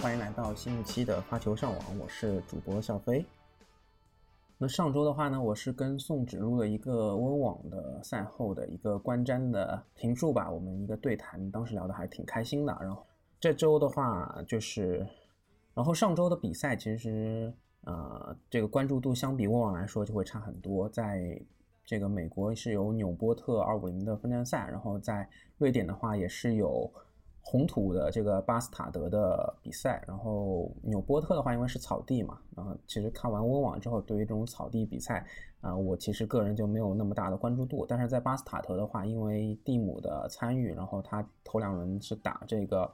欢迎来到新一期的发球上网，我是主播笑飞。那上周的话呢，我是跟宋芷录了一个温网的赛后的一个观瞻的评述吧，我们一个对谈，当时聊的还是挺开心的。然后这周的话就是，然后上周的比赛其实呃这个关注度相比温网来说就会差很多，在这个美国是有纽波特二五零的分站赛，然后在瑞典的话也是有。红土的这个巴斯塔德的比赛，然后纽波特的话，因为是草地嘛，然后其实看完温网之后，对于这种草地比赛啊，我其实个人就没有那么大的关注度。但是在巴斯塔德的话，因为蒂姆的参与，然后他头两轮是打这个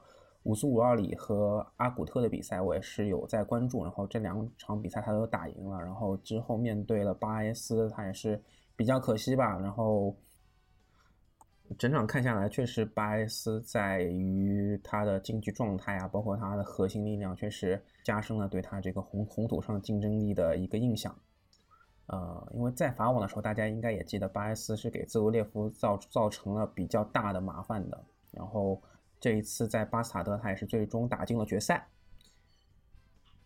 五苏五二里和阿古特的比赛，我也是有在关注。然后这两场比赛他都打赢了，然后之后面对了巴埃斯，他也是比较可惜吧，然后。整场看下来，确实巴埃斯在于他的竞技状态啊，包括他的核心力量，确实加深了对他这个红红土上竞争力的一个印象。呃，因为在法网的时候，大家应该也记得，巴埃斯是给兹维列夫造造成了比较大的麻烦的。然后这一次在巴斯塔德，他也是最终打进了决赛，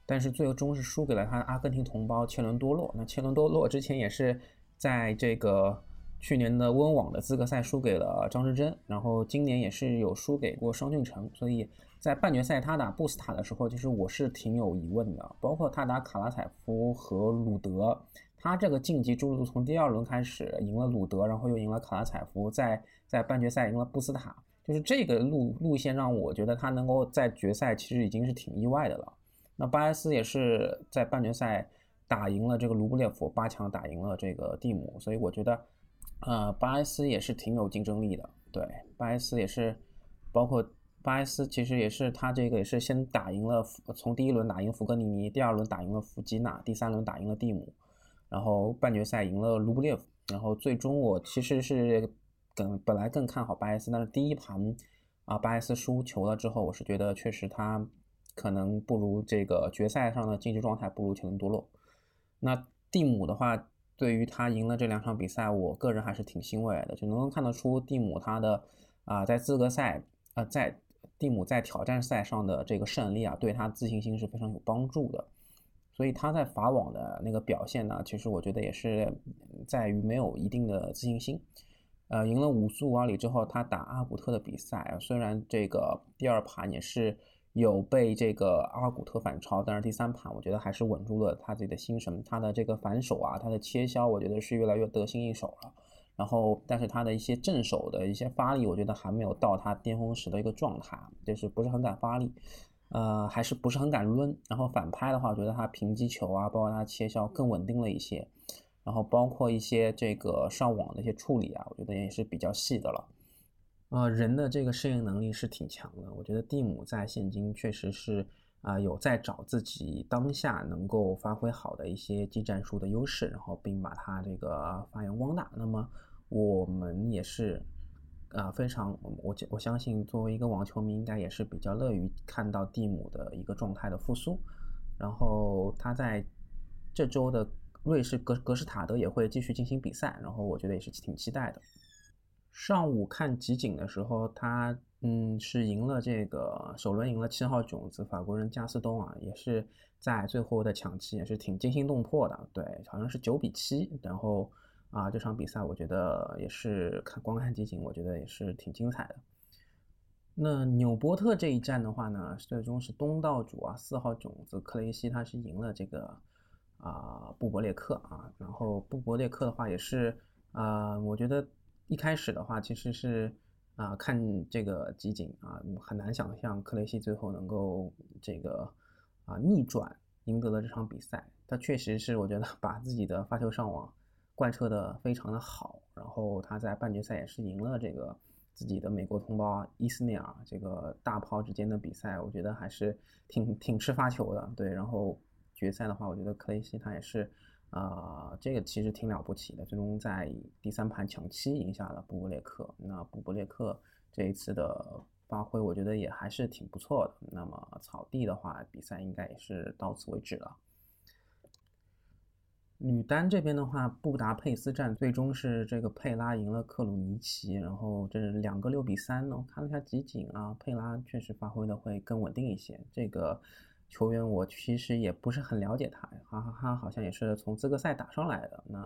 但是最终是输给了他的阿根廷同胞切伦多洛。那切伦多洛之前也是在这个。去年的温网的资格赛输给了张之臻，然后今年也是有输给过双俊成，所以在半决赛他打布斯塔的时候，其实我是挺有疑问的。包括他打卡拉采夫和鲁德，他这个晋级之路从第二轮开始赢了鲁德，然后又赢了卡拉采夫，在在半决赛赢了布斯塔，就是这个路路线让我觉得他能够在决赛其实已经是挺意外的了。那巴埃斯也是在半决赛打赢了这个卢布列夫，八强打赢了这个蒂姆，所以我觉得。呃，巴埃斯也是挺有竞争力的，对，巴埃斯也是，包括巴埃斯其实也是他这个也是先打赢了，从第一轮打赢福格尼尼，第二轮打赢了弗吉纳，第三轮打赢了蒂姆，然后半决赛赢了卢布列夫，然后最终我其实是更本来更看好巴埃斯，但是第一盘啊巴埃斯输球了之后，我是觉得确实他可能不如这个决赛上的竞技状态不如切伦多洛，那蒂姆的话。对于他赢了这两场比赛，我个人还是挺欣慰的，就能够看得出蒂姆他的啊，在资格赛啊，在蒂姆在挑战赛上的这个胜利啊，对他自信心是非常有帮助的。所以他在法网的那个表现呢，其实我觉得也是在于没有一定的自信心。呃，赢了五苏五二里之后，他打阿古特的比赛，虽然这个第二盘也是。有被这个阿古特反超，但是第三盘我觉得还是稳住了他自己的心神。他的这个反手啊，他的切削，我觉得是越来越得心应手了。然后，但是他的一些正手的一些发力，我觉得还没有到他巅峰时的一个状态，就是不是很敢发力，呃，还是不是很敢抡。然后反拍的话，我觉得他平击球啊，包括他切削更稳定了一些。然后包括一些这个上网的一些处理啊，我觉得也是比较细的了。呃，人的这个适应能力是挺强的。我觉得蒂姆在现今确实是啊，有在找自己当下能够发挥好的一些技战术的优势，然后并把它这个发扬光大。那么我们也是啊，非常我我相信作为一个网球迷，应该也是比较乐于看到蒂姆的一个状态的复苏。然后他在这周的瑞士格格斯塔德也会继续进行比赛，然后我觉得也是挺期待的。上午看集锦的时候，他嗯是赢了这个首轮赢了七号种子法国人加斯东啊，也是在最后的抢七也是挺惊心动魄的，对，好像是九比七，然后啊这场比赛我觉得也是看光看集锦，我觉得也是挺精彩的。那纽波特这一战的话呢，最终是东道主啊四号种子克雷西他是赢了这个啊布伯列克啊，然后布伯列克的话也是啊我觉得。一开始的话，其实是啊看这个集锦啊，很难想象克雷西最后能够这个啊逆转赢得了这场比赛。他确实是我觉得把自己的发球上网贯彻的非常的好，然后他在半决赛也是赢了这个自己的美国同胞伊斯内尔。这个大炮之间的比赛，我觉得还是挺挺吃发球的。对，然后决赛的话，我觉得克雷西他也是，呃，这个其实挺了不起的，最终在第三盘抢七赢下了布布列克。那布布列克这一次的发挥，我觉得也还是挺不错的。那么草地的话，比赛应该也是到此为止了。女单这边的话，布达佩斯站最终是这个佩拉赢了克鲁尼奇，然后这是两个六比三呢。我看了一下集锦啊，佩拉确实发挥的会更稳定一些。这个球员我其实也不是很了解他，哈哈哈，好像也是从资格赛打上来的。那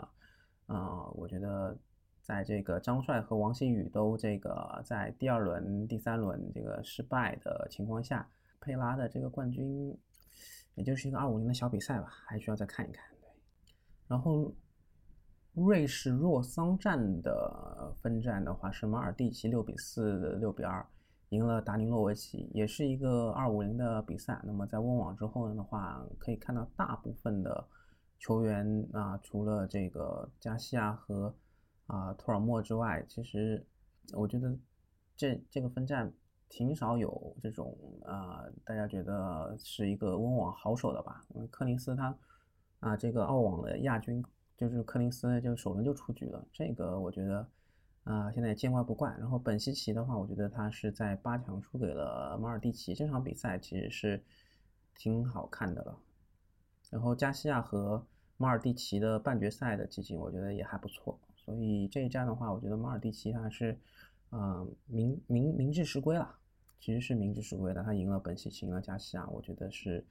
啊，我觉得在这个张帅和王新宇都这个在第二轮、第三轮这个失败的情况下，佩拉的这个冠军也就是一个二五零的小比赛吧，还需要再看一看。对然后，瑞士若桑站的分站的话是马尔蒂奇六比四、六比二赢了达尼洛维奇，也是一个二五零的比赛。那么在温网之后的话，可以看到大部分的球员啊，除了这个加西亚和啊托尔莫之外，其实我觉得这这个分站挺少有这种啊，大家觉得是一个温网好手的吧？嗯，柯林斯他。啊，这个澳网的亚军就是柯林斯，就首轮就出局了。这个我觉得，啊，现在也见怪不怪。然后本西奇的话，我觉得他是在八强输给了马尔蒂奇，这场比赛其实是挺好看的了。然后加西亚和马尔蒂奇的半决赛的集锦，我觉得也还不错。所以这一战的话，我觉得马尔蒂奇他是，啊，明明明智实归了，其实是明智实归的。他赢了本西奇，赢了加西亚，我觉得是。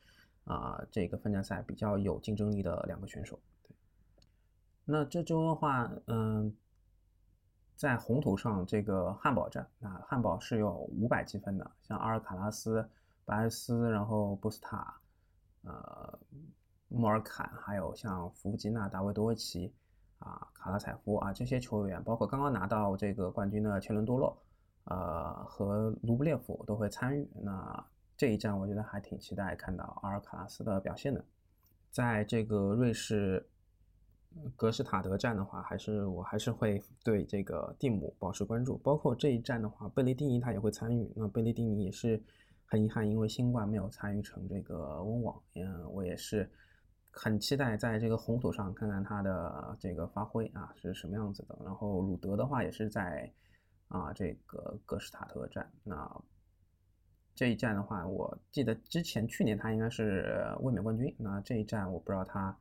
啊，这个分站赛比较有竞争力的两个选手。对，那这周的话，嗯，在红土上这个汉堡站，那汉堡是有五百积分的，像阿尔卡拉斯、白埃斯，然后布斯塔、呃，莫尔坎，还有像弗吉纳、达维多维奇啊、卡拉采夫啊这些球员，包括刚刚拿到这个冠军的切伦多洛，呃，和卢布列夫都会参与。那这一站我觉得还挺期待看到阿尔卡拉斯的表现的，在这个瑞士格施塔德站的话，还是我还是会对这个蒂姆保持关注。包括这一站的话，贝雷蒂尼他也会参与。那贝雷蒂尼也是很遗憾，因为新冠没有参与成这个温网。嗯，我也是很期待在这个红土上看看他的这个发挥啊是什么样子的。然后鲁德的话也是在啊这个格施塔特站那。这一站的话，我记得之前去年他应该是卫冕冠军。那这一站我不知道他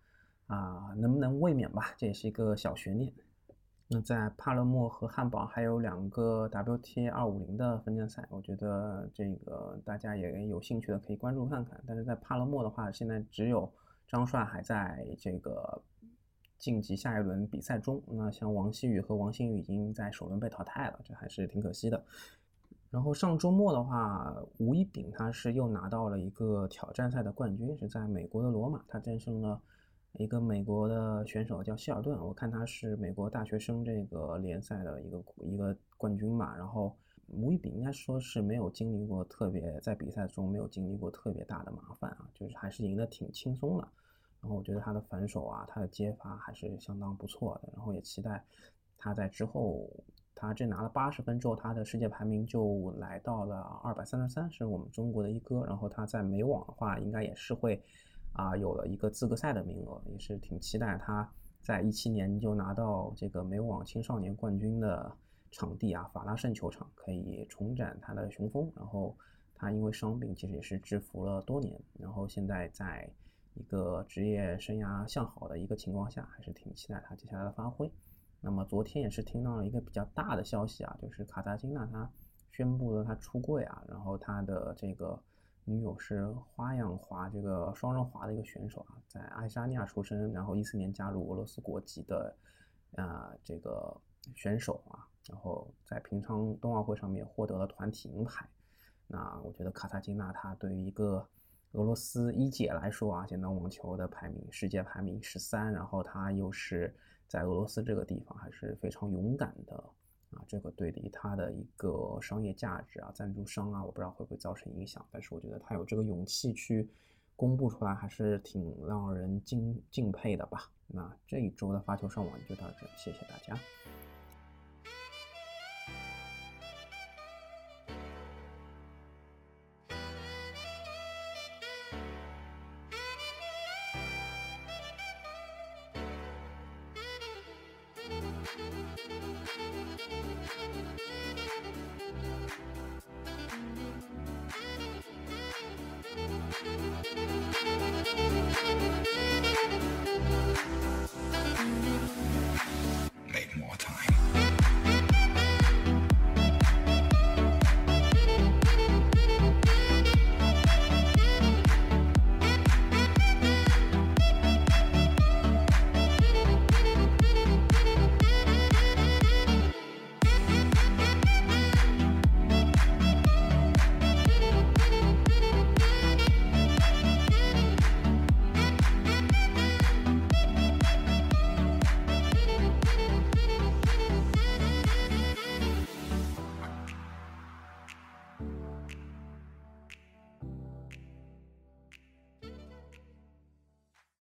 啊能不能卫冕吧，这也是一个小悬念。那在帕勒莫和汉堡还有两个 WTA 二五零的分站赛，我觉得这个大家也有兴趣的可以关注看看。但是在帕勒莫的话，现在只有张帅还在这个晋级下一轮比赛中。那像王曦雨和王欣雨已经在首轮被淘汰了，这还是挺可惜的。然后上周末的话，吴一丙他是又拿到了一个挑战赛的冠军，是在美国的罗马，他战胜了一个美国的选手叫希尔顿，我看他是美国大学生这个联赛的一个一个冠军嘛。然后吴一丙应该说是没有经历过特别在比赛中没有经历过特别大的麻烦啊，就是还是赢得挺轻松的。然后我觉得他的反手啊，他的接发还是相当不错的，然后也期待他在之后。他这拿了八十分之后，他的世界排名就来到了二百三十三，是我们中国的一哥。然后他在美网的话，应该也是会啊有了一个资格赛的名额，也是挺期待他在一七年就拿到这个美网青少年冠军的场地啊，法拉盛球场可以重展他的雄风。然后他因为伤病其实也是制服了多年，然后现在在一个职业生涯向好的一个情况下，还是挺期待他接下来的发挥。那么昨天也是听到了一个比较大的消息啊，就是卡扎金娜她宣布了她出柜啊，然后她的这个女友是花样滑这个双人滑的一个选手啊，在爱沙尼亚出生，然后一四年加入俄罗斯国籍的啊这个选手啊，然后在平昌冬奥会上面获得了团体银牌。那我觉得卡萨金娜她对于一个俄罗斯一姐来说啊，现在网球的排名世界排名十三，然后她又是。在俄罗斯这个地方还是非常勇敢的啊，这个对于他的一个商业价值啊、赞助商啊，我不知道会不会造成影响，但是我觉得他有这个勇气去公布出来，还是挺让人敬敬佩的吧。那这一周的发球上网就到这，谢谢大家。